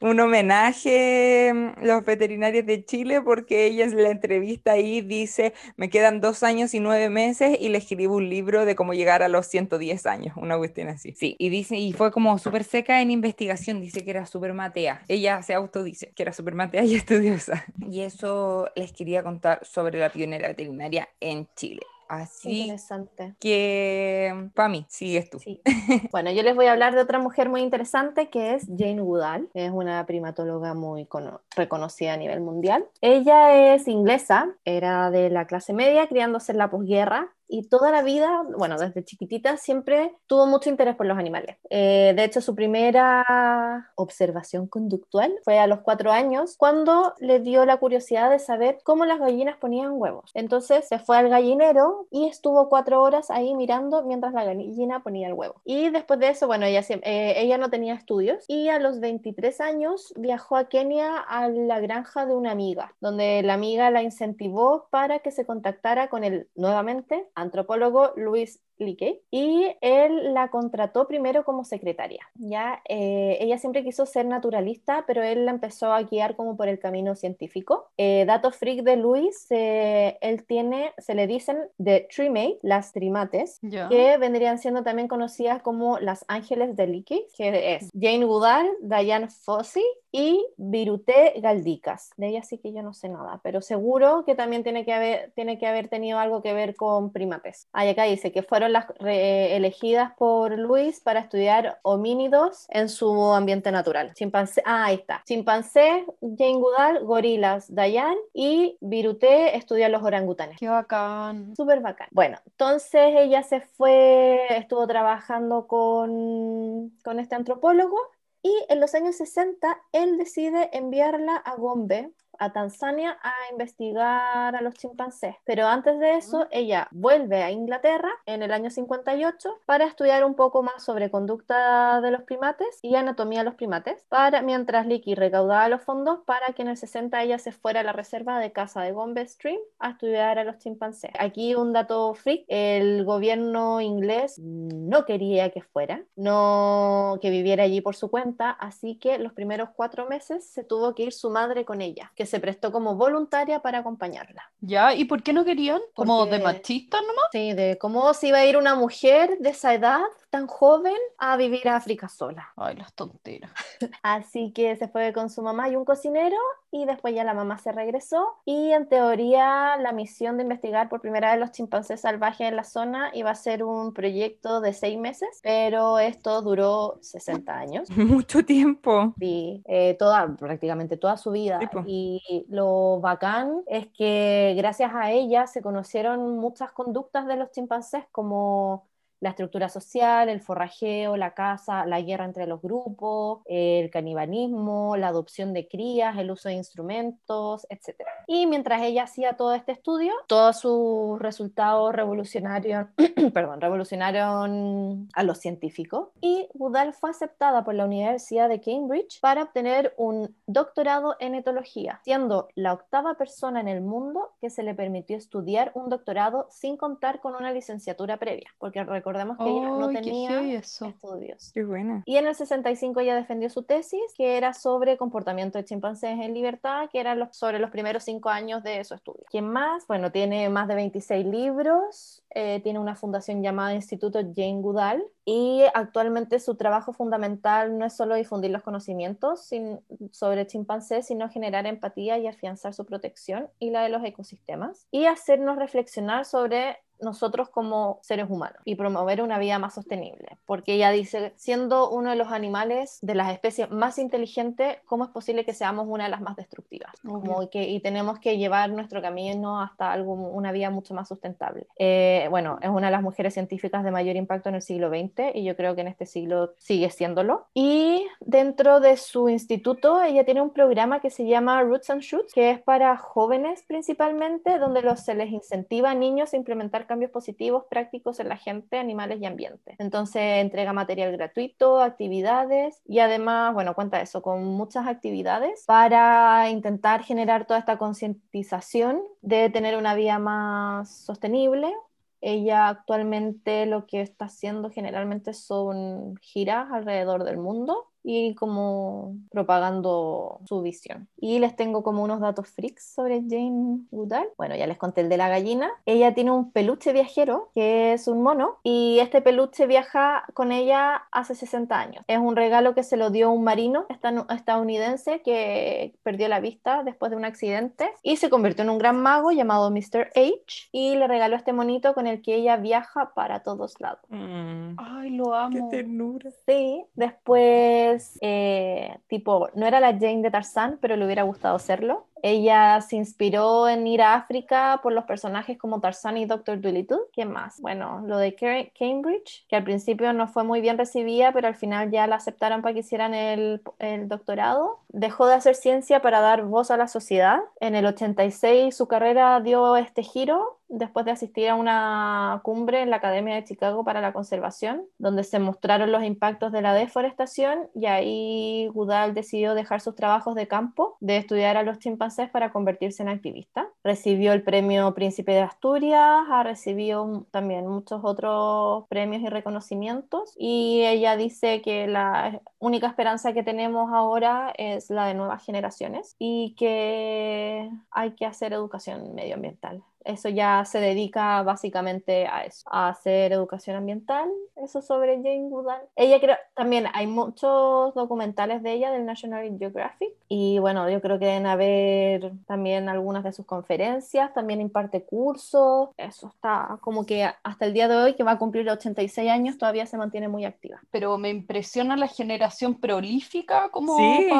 un homenaje mm, los veterinarios de Chile porque ella en la entrevista ahí dice, me quedan dos años y nueve meses y le escribo un libro de cómo llegar a los 110 años, una cuestión así. Sí, y dice, y fue como súper seca en investigación, dice que era súper matea. Ella se autodice que era súper matea y estudiosa. Y eso les quería contar sobre la pionera veterinaria en Chile. Así interesante. que, para mí, sigues tú. Sí. bueno, yo les voy a hablar de otra mujer muy interesante que es Jane Goodall. Es una primatóloga muy reconocida a nivel mundial. Ella es inglesa, era de la clase media, criándose en la posguerra y toda la vida, bueno, desde chiquitita siempre tuvo mucho interés por los animales. Eh, de hecho, su primera observación conductual fue a los cuatro años, cuando le dio la curiosidad de saber cómo las gallinas ponían huevos. Entonces se fue al gallinero y estuvo cuatro horas ahí mirando mientras la gallina ponía el huevo. Y después de eso, bueno, ella, eh, ella no tenía estudios y a los 23 años viajó a Kenia a la granja de una amiga, donde la amiga la incentivó para que se contactara con él nuevamente antropólogo Luis Lique y él la contrató primero como secretaria. Ya eh, ella siempre quiso ser naturalista, pero él la empezó a guiar como por el camino científico. Eh, dato freak de Luis, él tiene, se le dicen de trimate, las trimates, que vendrían siendo también conocidas como las ángeles de Lique, que es Jane Goodall, Diane Fossey y Virute Galdicas. De ella sí que yo no sé nada, pero seguro que también tiene que haber, tiene que haber tenido algo que ver con primates. Ahí acá dice que fueron las elegidas por Luis para estudiar homínidos en su ambiente natural. Chimpancé, ah, ahí está. Chimpancé, Jane Goodall, gorilas, Dayan y Virute estudia los orangutanes. Qué bacán. Súper bacán. Bueno, entonces ella se fue, estuvo trabajando con, con este antropólogo y en los años 60 él decide enviarla a Gombe a Tanzania a investigar a los chimpancés. Pero antes de eso, ella vuelve a Inglaterra en el año 58 para estudiar un poco más sobre conducta de los primates y anatomía de los primates, para, mientras Licky recaudaba los fondos para que en el 60 ella se fuera a la reserva de casa de Gombe Stream a estudiar a los chimpancés. Aquí un dato freak, el gobierno inglés no quería que fuera, no que viviera allí por su cuenta, así que los primeros cuatro meses se tuvo que ir su madre con ella, que se prestó como voluntaria para acompañarla. ¿Ya? ¿Y por qué no querían? ¿Como de machista nomás? Sí, de cómo se iba a ir una mujer de esa edad tan joven a vivir a África sola. Ay, las tonteras. Así que se fue con su mamá y un cocinero y después ya la mamá se regresó y en teoría la misión de investigar por primera vez los chimpancés salvajes en la zona iba a ser un proyecto de seis meses, pero esto duró 60 años. Mucho tiempo. Sí, eh, toda, prácticamente toda su vida. Y lo bacán es que gracias a ella se conocieron muchas conductas de los chimpancés como la estructura social, el forrajeo, la caza, la guerra entre los grupos, el canibalismo, la adopción de crías, el uso de instrumentos, etc. Y mientras ella hacía todo este estudio, todos sus resultados revolucionarios, perdón, revolucionaron a los científicos y Budal fue aceptada por la Universidad de Cambridge para obtener un doctorado en etología, siendo la octava persona en el mundo que se le permitió estudiar un doctorado sin contar con una licenciatura previa, porque recordemos que ella no tenía estudios. Qué buena. Y en el 65 ella defendió su tesis, que era sobre comportamiento de chimpancés en libertad, que era sobre los primeros cinco años de su estudio. ¿Quién más? Bueno, tiene más de 26 libros, eh, tiene una fundación llamada Instituto Jane Goodall y actualmente su trabajo fundamental no es solo difundir los conocimientos sin, sobre chimpancés, sino generar empatía y afianzar su protección y la de los ecosistemas y hacernos reflexionar sobre nosotros como seres humanos y promover una vida más sostenible. Porque ella dice, siendo uno de los animales de las especies más inteligentes, ¿cómo es posible que seamos una de las más destructivas? Como que, y tenemos que llevar nuestro camino hasta algo, una vida mucho más sustentable. Eh, bueno, es una de las mujeres científicas de mayor impacto en el siglo XX y yo creo que en este siglo sigue siéndolo. Y dentro de su instituto, ella tiene un programa que se llama Roots and Shoots, que es para jóvenes principalmente, donde se les incentiva a niños a implementar cambios positivos prácticos en la gente, animales y ambiente. Entonces entrega material gratuito, actividades y además, bueno, cuenta eso, con muchas actividades para intentar generar toda esta concientización de tener una vida más sostenible, ella actualmente lo que está haciendo generalmente son giras alrededor del mundo y como propagando su visión. Y les tengo como unos datos freaks sobre Jane Goodall. Bueno, ya les conté el de la gallina. Ella tiene un peluche viajero que es un mono y este peluche viaja con ella hace 60 años. Es un regalo que se lo dio un marino estadounidense que perdió la vista después de un accidente y se convirtió en un gran mago llamado Mr. H y le regaló este monito con el que ella viaja para todos lados. Mm. Ay, lo amo. Qué ternura. Sí, después eh, tipo, no era la Jane de Tarzán, pero le hubiera gustado serlo. Ella se inspiró en ir a África por los personajes como Tarzan y Dr. Dolittle. ¿Qué más? Bueno, lo de Cambridge, que al principio no fue muy bien recibida, pero al final ya la aceptaron para que hicieran el, el doctorado. Dejó de hacer ciencia para dar voz a la sociedad. En el 86 su carrera dio este giro después de asistir a una cumbre en la Academia de Chicago para la Conservación, donde se mostraron los impactos de la deforestación y ahí Goodall decidió dejar sus trabajos de campo, de estudiar a los chimpancés para convertirse en activista. Recibió el premio Príncipe de Asturias, ha recibido también muchos otros premios y reconocimientos y ella dice que la única esperanza que tenemos ahora es la de nuevas generaciones y que hay que hacer educación medioambiental eso ya se dedica básicamente a eso, a hacer educación ambiental, eso sobre Jane Goodall. Ella creo, también hay muchos documentales de ella del National Geographic y bueno, yo creo que deben haber también algunas de sus conferencias, también imparte cursos, eso está como que hasta el día de hoy, que va a cumplir 86 años, todavía se mantiene muy activa. Pero me impresiona la generación prolífica como... Sí,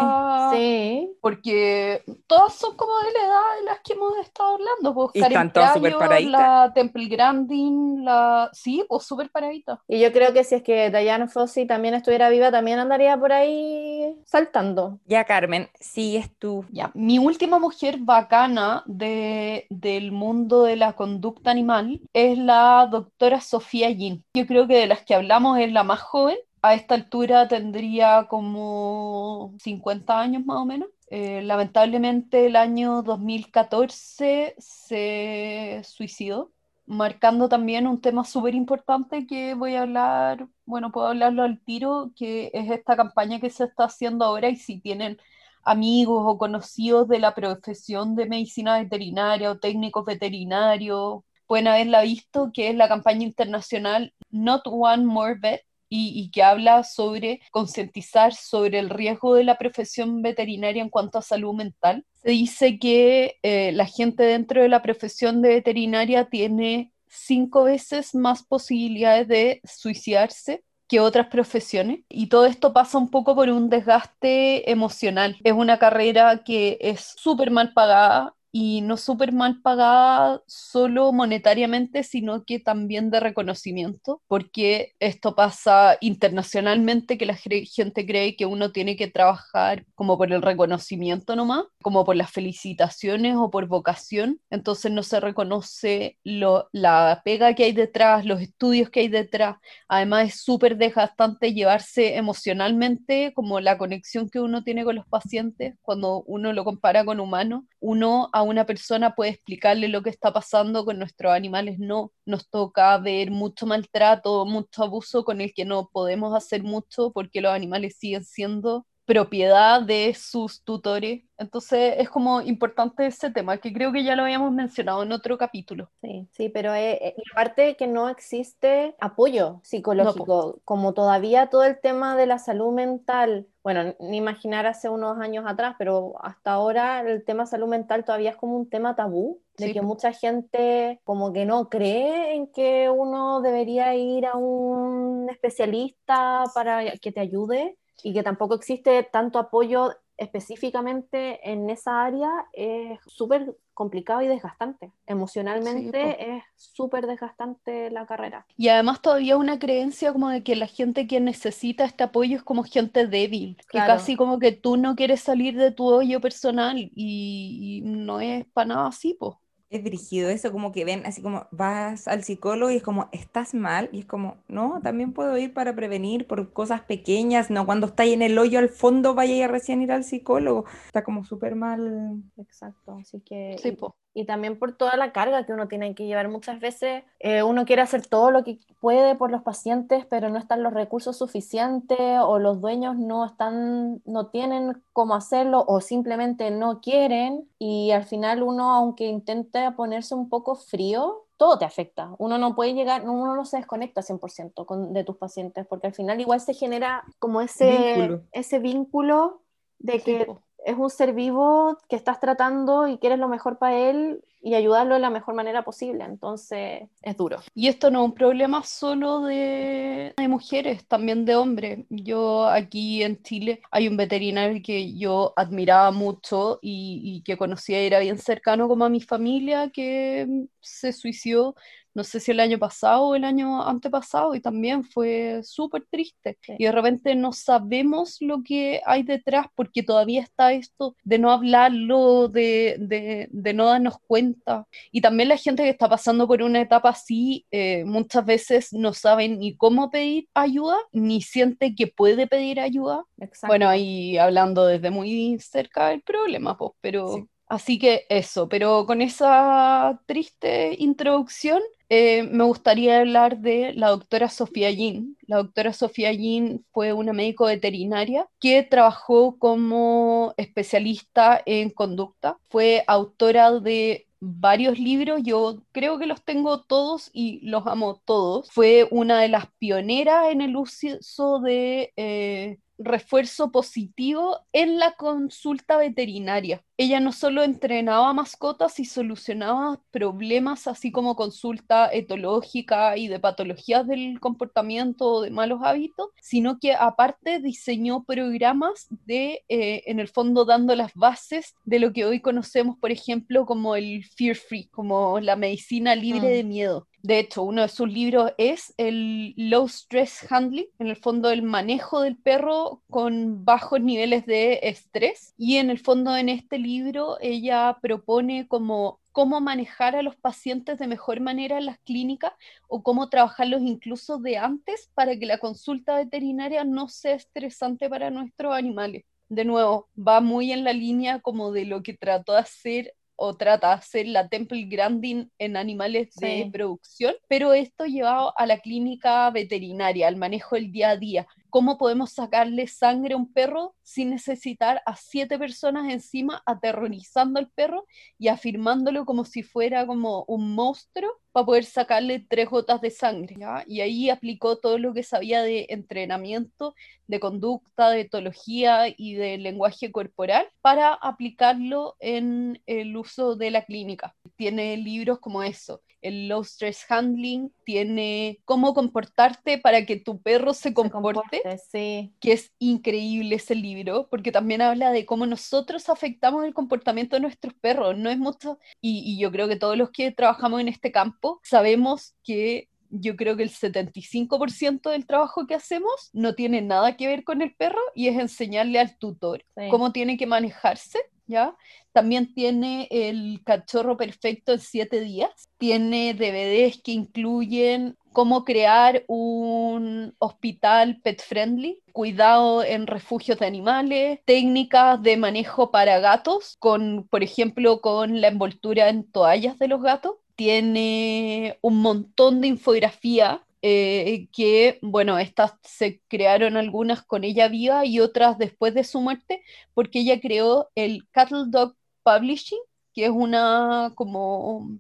sí. Porque todas son como de la edad de las que hemos estado hablando, pues están todas súper paraditas. La Temple Grandin, la... Sí, pues súper paradita. Y yo creo que si es que Diana Fossey también estuviera viva, también andaría por ahí saltando. Ya, Carmen, sigues tú. Ya, mi última mujer bacana de, del mundo de la conducta animal es la doctora Sofía Yin. Yo creo que de las que hablamos es la más joven. A esta altura tendría como 50 años más o menos. Eh, lamentablemente el año 2014 se suicidó, marcando también un tema súper importante que voy a hablar, bueno, puedo hablarlo al tiro, que es esta campaña que se está haciendo ahora y si tienen amigos o conocidos de la profesión de medicina veterinaria o técnicos veterinarios, pueden haberla visto, que es la campaña internacional Not One More Vet, y, que habla sobre concientizar sobre el riesgo de la profesión veterinaria en cuanto a salud mental. Se dice que eh, la gente dentro de la profesión de veterinaria tiene cinco veces más posibilidades de suicidarse que otras profesiones. Y todo esto pasa un poco por un desgaste emocional. Es una carrera que es súper mal pagada, y no súper mal pagada solo monetariamente, sino que también de reconocimiento, porque esto pasa internacionalmente, que la gente cree que uno tiene que trabajar como por el reconocimiento nomás, como por las felicitaciones o por vocación, entonces no se reconoce lo, la pega que hay detrás, los estudios que hay detrás, además es súper desgastante llevarse emocionalmente como la conexión que uno tiene con los pacientes. Cuando uno lo compara con humanos, uno a una persona puede explicarle lo que está pasando con nuestros animales, no. Nos toca ver mucho maltrato, mucho abuso con el que no podemos hacer mucho porque los animales siguen siendo propiedad de sus tutores. Entonces es como importante ese tema, que creo que ya lo habíamos mencionado en otro capítulo. Sí, sí, pero eh, aparte que no existe apoyo psicológico, como todavía todo el tema de la salud mental, bueno, ni imaginar hace unos años atrás, pero hasta ahora el tema salud mental todavía es como un tema tabú, de que mucha gente como que no cree en que uno debería ir a un especialista para que te ayude y que tampoco existe tanto apoyo específicamente en esa área es súper complicado y desgastante. Emocionalmente es súper desgastante la carrera. Y además todavía una creencia como de que la gente que necesita este apoyo es como gente débil, que casi como que tú no quieres salir de tu hoyo personal y, y no es para nada así, pues es dirigido eso, como que ven, así como vas al psicólogo y es como, estás mal, y es como, no, también puedo ir para prevenir por cosas pequeñas, no cuando estáis en el hoyo al fondo vaya a recién ir al psicólogo, está como súper mal. Exacto, así que... Sí, y también por toda la carga que uno tiene que llevar. Muchas veces eh, uno quiere hacer todo lo que puede por los pacientes, pero no están los recursos suficientes o los dueños no están, no tienen cómo hacerlo o simplemente no quieren y al final uno, aunque intente ponerse un poco frío, todo te afecta. Uno no puede llegar, uno no se desconecta 100% con, de tus pacientes, porque al final igual se genera como ese vínculo, ese vínculo de que es un ser vivo que estás tratando y quieres lo mejor para él y ayudarlo de la mejor manera posible. Entonces es duro. Y esto no es un problema solo de, mujeres, también de hombres. Yo aquí en Chile hay un veterinario que yo admiraba mucho y, y que conocía era bien cercano como a mi familia que se suicidó no sé si el año pasado o el año antepasado, y también fue súper triste. Y de repente no sabemos lo que hay detrás porque todavía está esto de no hablarlo, de, de, no darnos cuenta. Y también la gente que está pasando por una etapa así, eh, muchas veces no saben ni cómo pedir ayuda, ni siente que puede pedir ayuda. Bueno, ahí hablando desde muy cerca del problema, pues, pero... Así que eso, pero con esa triste introducción, eh, me gustaría hablar de la doctora Sofía Yin. La doctora Sofía Yin fue una médico veterinaria que trabajó como especialista en conducta. Fue autora de varios libros, yo creo que los tengo todos y los amo todos. Fue una de las pioneras en el uso de eh, refuerzo positivo en la consulta veterinaria. Ella no solo entrenaba mascotas y solucionaba problemas, así como consulta etológica y de patologías del comportamiento o de malos hábitos, sino que aparte diseñó programas de, eh, en el fondo, dando las bases de lo que hoy conocemos, por ejemplo, como el Fear Free, como la medicina libre mm. de miedo. De hecho, uno de sus libros es el Low Stress Handling, en el fondo el manejo del perro con bajos niveles de estrés. Y en el fondo en este libro ella propone como cómo manejar a los pacientes de mejor manera en las clínicas o cómo trabajarlos incluso de antes para que la consulta veterinaria no sea estresante para nuestros animales. De nuevo, va muy en la línea como de lo que trató de hacer o trata de hacer la Temple Grandin en animales de producción, pero esto llevado a la clínica veterinaria, al manejo del día a día. ¿Cómo podemos sacarle sangre a un perro sin necesitar a siete personas encima aterrorizando al perro y afirmándolo como si fuera como un monstruo para poder sacarle tres gotas de sangre. ¿ya? Y ahí aplicó todo lo que sabía de entrenamiento, de conducta, de etología y de lenguaje corporal para aplicarlo en el uso de la clínica. Tiene libros como eso, el low stress handling, tiene cómo comportarte para que tu perro se comporte, sí. que es increíble ese libro, porque también habla de cómo nosotros afectamos el comportamiento de nuestros perros. No es mucho, y, y yo creo que todos los que trabajamos en este campo sabemos que yo creo que el 75% del trabajo que hacemos no tiene nada que ver con el perro y es enseñarle al tutor Sí. cómo tiene que manejarse, ¿ya? También tiene el cachorro perfecto en 7 días, tiene DVDs que incluyen cómo crear un hospital pet friendly, cuidado en refugios de animales, técnicas de manejo para gatos, con, por ejemplo, con la envoltura en toallas de los gatos. Tiene un montón de infografía eh, que, bueno, estas se crearon algunas con ella viva y otras después de su muerte, porque ella creó el Cattle Dog Publishing, que es una como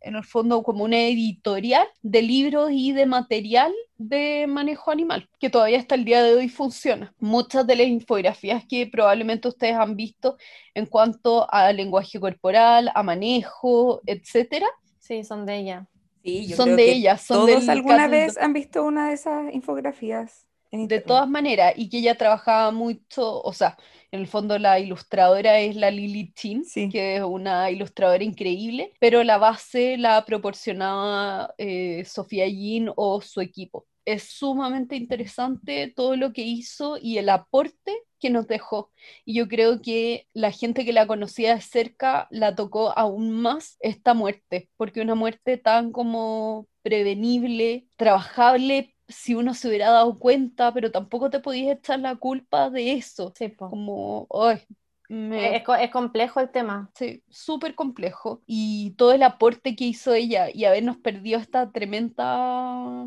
en el fondo como una editorial de libros y de material de manejo animal, que todavía hasta el día de hoy funciona. Muchas de las infografías que probablemente ustedes han visto en cuanto a lenguaje corporal, a manejo, etcétera, Sí, son de ella. Sí, yo son creo de que ella, son Todos del alguna vez han visto una de esas infografías. De todas maneras, y que ella trabajaba mucho, o sea, en el fondo la ilustradora es la Lily Chin, Sí. que es una ilustradora increíble, pero la base la proporcionaba eh, Sofía Yin o su equipo. Es sumamente interesante todo lo que hizo y el aporte que nos dejó. Y yo creo que la gente que la conocía de cerca la tocó aún más esta muerte, porque una muerte tan como prevenible, trabajable, si uno se hubiera dado cuenta, pero tampoco te podías echar la culpa de eso. Sí. Como, ay, me- Es, es complejo el tema. Sí, súper complejo. Y todo el aporte que hizo ella y habernos perdido esta tremenda,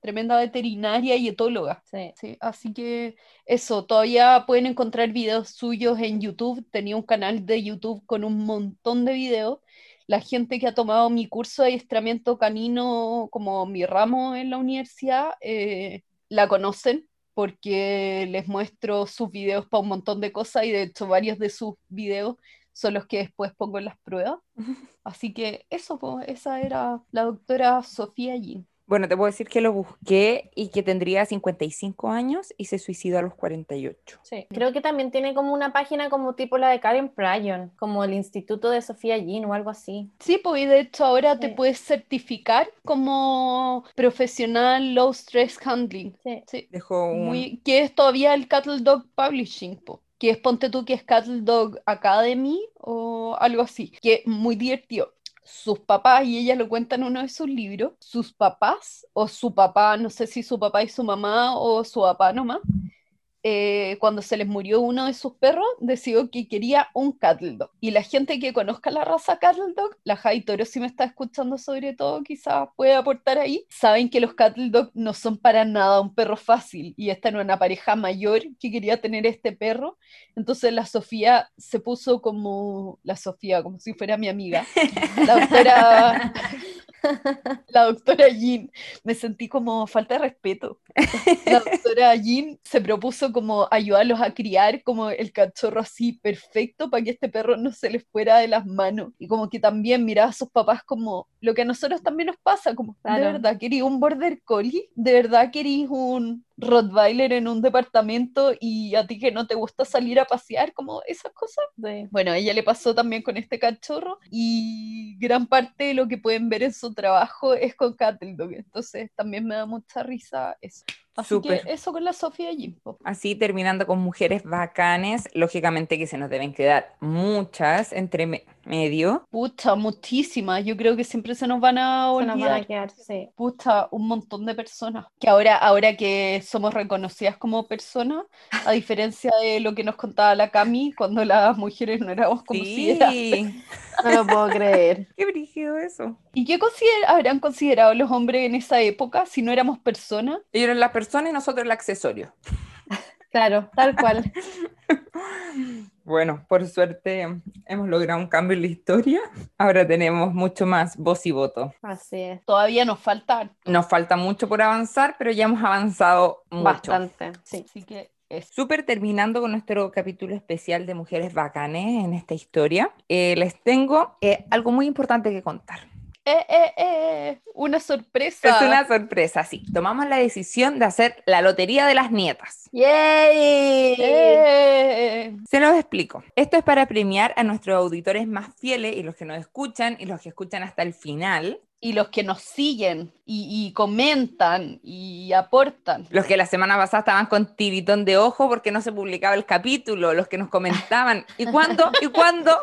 tremenda veterinaria y etóloga. Sí. Sí, así que eso, todavía pueden encontrar videos suyos en YouTube. Tenía un canal de YouTube con un montón de videos. La gente que ha tomado mi curso de adiestramiento canino como mi ramo en la universidad eh, la conocen porque les muestro sus videos para un montón de cosas y de hecho varios de sus videos son los que después pongo en las pruebas. Así que eso, esa era la doctora Sofía Yin. Bueno, te puedo decir que lo busqué y que tendría 55 años y se suicidó a los 48. Sí. Creo que también tiene como una página como tipo la de Karen Pryon, como el Instituto de Sofía Jean o algo así. Sí, pues y de hecho ahora te Sí. puedes certificar como profesional low stress handling. Sí. Sí, Dejó un... muy, que es todavía el Cattle Dog Publishing, po, que es ponte tú que es Cattle Dog Academy o algo así, que es muy divertido. Sus papás, y ella lo cuenta en uno de sus libros, sus papás, o su papá, no sé si su papá y su mamá, o su papá nomás, eh, cuando se les murió uno de sus perros, decidió que quería un cattle dog. Y la gente que conozca la raza cattle dog, la Jai Toro, si me está escuchando sobre todo, quizás puede aportar ahí, saben que los cattle dog no son para nada un perro fácil. Y esta era una pareja mayor que quería tener este perro. Entonces la Sofía se puso como, la Sofía, como si fuera mi amiga, la doctora... La doctora Jean, me sentí como falta de respeto. La doctora Jean se propuso como ayudarlos a criar como el cachorro así perfecto para que este perro no se les fuera de las manos. Y como que también miraba a sus papás como lo que a nosotros también nos pasa, como, ¿de Claro. verdad quería un border collie? ¿De verdad querías un Rottweiler en un departamento y a ti que no te gusta salir a pasear? Como esas cosas. Bueno, a ella le pasó también con este cachorro y gran parte de lo que pueden ver en su trabajo es con Cattle Dog, entonces también me da mucha risa eso. Así Súper. que eso con la Sofía Jimpo. Así terminando con mujeres bacanes, lógicamente que se nos deben quedar muchas entre me- medio. Pucha, muchísimas, yo creo que siempre se nos van a Se nos van a olvidar. quedar, sí. Pucha, un montón de personas. Que ahora, ahora que somos reconocidas como personas, a diferencia de lo que nos contaba la Cami, cuando las mujeres no éramos consideradas. Sí, No lo puedo creer. qué brígido eso. ¿Y qué consider- habrán considerado los hombres en esa época si no éramos personas? Ellos eran la persona y nosotros el accesorio. Claro, tal cual. Bueno, por suerte hemos logrado un cambio en la historia. Ahora tenemos mucho más voz y voto. Así es. Todavía nos falta Nos falta mucho por avanzar, pero ya hemos avanzado mucho. Bastante. Sí. Así que Súper terminando con nuestro capítulo especial de mujeres bacanes en esta historia, eh, les tengo eh, algo muy importante que contar. Eh, eh, eh, una sorpresa. Es una sorpresa, sí. Tomamos la decisión de hacer la lotería de las nietas. ¡Yay! Eh, Se los explico. Esto es para premiar a nuestros auditores más fieles y los que nos escuchan y los que escuchan hasta el final. y los que nos siguen y, y comentan y aportan. Los que la semana pasada estaban con tiritón de ojo porque no se publicaba el capítulo, los que nos comentaban. ¿Y cuándo? ¿Y cuándo?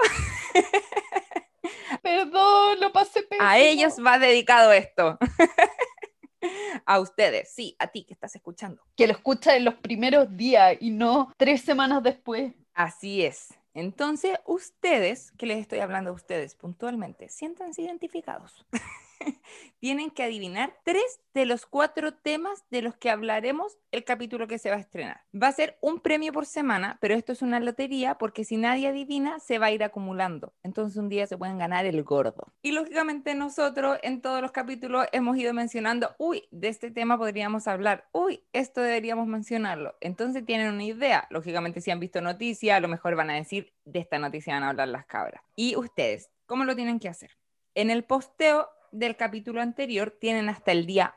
Perdón, lo pasé pésimo. A ellos va dedicado esto. A ustedes, sí, a ti que estás escuchando. Que lo escucha en los primeros días y no tres semanas después. Así es. Entonces, ustedes, que les estoy hablando a ustedes puntualmente, siéntanse identificados. Tienen que adivinar tres de los cuatro temas de los que hablaremos el capítulo que se va a estrenar. Va a ser un premio por semana, pero esto es una lotería porque si nadie adivina, se va a ir acumulando. Entonces un día se pueden ganar el gordo. Y lógicamente nosotros en todos los capítulos hemos ido mencionando, uy, de este tema podríamos hablar, uy, esto deberíamos mencionarlo. Entonces tienen una idea. Lógicamente si han visto noticias, a lo mejor van a decir, de esta noticia van a hablar las cabras. Y ustedes, ¿cómo lo tienen que hacer? En el posteo del capítulo anterior tienen hasta el día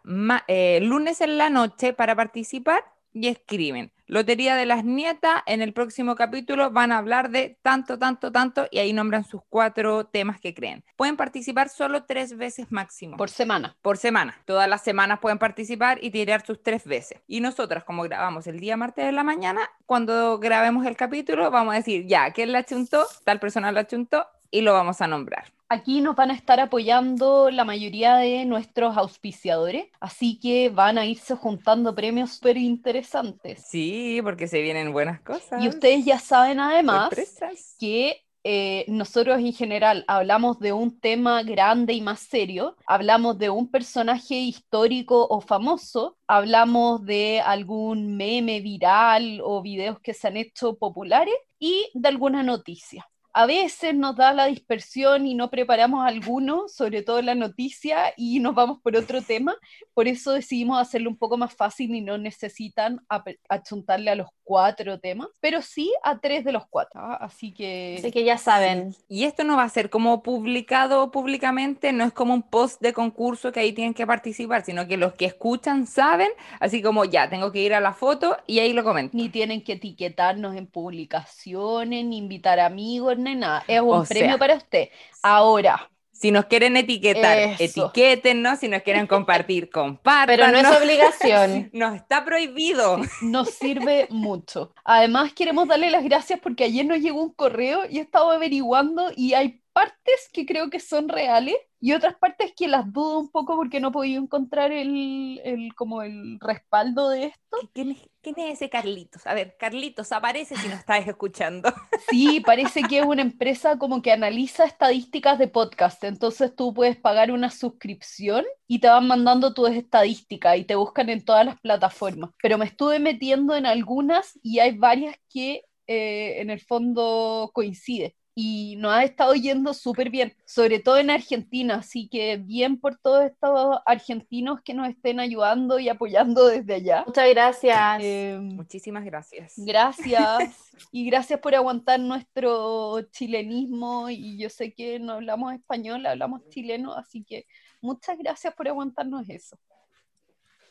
eh, lunes en la noche para participar y escriben. Lotería de las nietas, en el próximo capítulo van a hablar de tanto, tanto, tanto y ahí nombran sus cuatro temas que creen. Pueden participar solo tres veces máximo Por semana. por semana. Todas las semanas pueden participar y tirar sus tres veces. Y nosotras, como grabamos el día martes de la mañana, cuando grabemos el capítulo, vamos a decir, ya, ¿quién la chuntó? Tal persona la chuntó y lo vamos a nombrar. Aquí nos van a estar apoyando la mayoría de nuestros auspiciadores, así que van a irse juntando premios súper interesantes. Sí, porque se vienen buenas cosas. Y ustedes ya saben además Sorpresas. que eh, nosotros en general hablamos de un tema grande y más serio, hablamos de un personaje histórico o famoso, hablamos de algún meme viral o videos que se han hecho populares y de alguna noticia. A veces nos da la dispersión y no preparamos alguno, sobre todo la noticia, y nos vamos por otro tema. Por eso decidimos hacerlo un poco más fácil y no necesitan achuntarle a los cuatro temas, pero sí a tres de los cuatro. ¿ah? Así que Así que ya saben. Y esto no va a ser como publicado públicamente, no es como un post de concurso que ahí tienen que participar, sino que los que escuchan saben, así como ya, tengo que ir a la foto y ahí lo comento. ni tienen que etiquetarnos en publicaciones, ni invitar amigos, ni nada. Es un O premio sea, para usted. Ahora, Si nos quieren etiquetar, Eso. etiquétennos, si nos quieren compartir, compartan. Pero no es obligación. No está prohibido. nos sirve mucho. Además, queremos darle las gracias porque ayer nos llegó un correo y he estado averiguando y hay partes que creo que son reales y otras partes que las dudo un poco porque no podido encontrar el, el- como el respaldo de esto. ¿Quién es, quién es ese Carlitos? A ver, Carlitos, aparece si nos estás escuchando. Sí, parece que es una empresa como que analiza estadísticas de podcast. Entonces tú puedes pagar una suscripción y te van mandando tus estadísticas y te buscan en todas las plataformas. Pero me estuve metiendo en algunas y hay varias que eh, en el fondo coinciden. Y nos ha estado yendo súper bien, sobre todo en Argentina. Así que bien por todos estos argentinos que nos estén ayudando y apoyando desde allá. Muchas gracias. Eh, Muchísimas gracias. Gracias. Y gracias por aguantar nuestro chilenismo. Y yo sé que no hablamos español, hablamos chileno, así que muchas gracias por aguantarnos eso.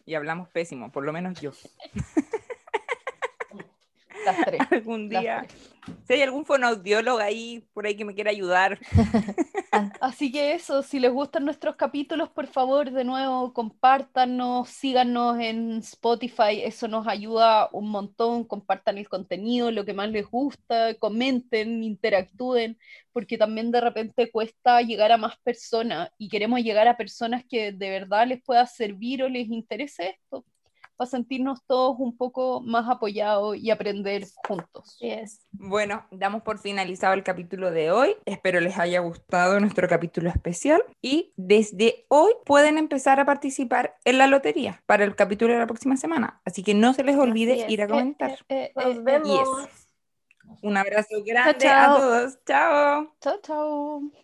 Y hablamos pésimo, por lo menos yo. Algún día, si hay algún fonoaudiólogo ahí por ahí que me quiera ayudar, Así que eso, si les gustan nuestros capítulos, por favor, de nuevo, compártanos, síganos en Spotify, eso nos ayuda un montón, compartan el contenido, lo que más les gusta, comenten, interactúen, porque también de repente cuesta llegar a más personas y queremos llegar a personas que de verdad les pueda servir o les interese esto, para sentirnos todos un poco más apoyados y aprender juntos. Así es. Bueno, damos por finalizado el capítulo de hoy. Espero les haya gustado nuestro capítulo especial y desde hoy pueden empezar a participar en la lotería para el capítulo de la próxima semana. Así que no se les olvide ir a Eh, comentar. Eh, eh, Nos eh, vemos. Un abrazo grande chao. a todos. Chao. Chao, chao.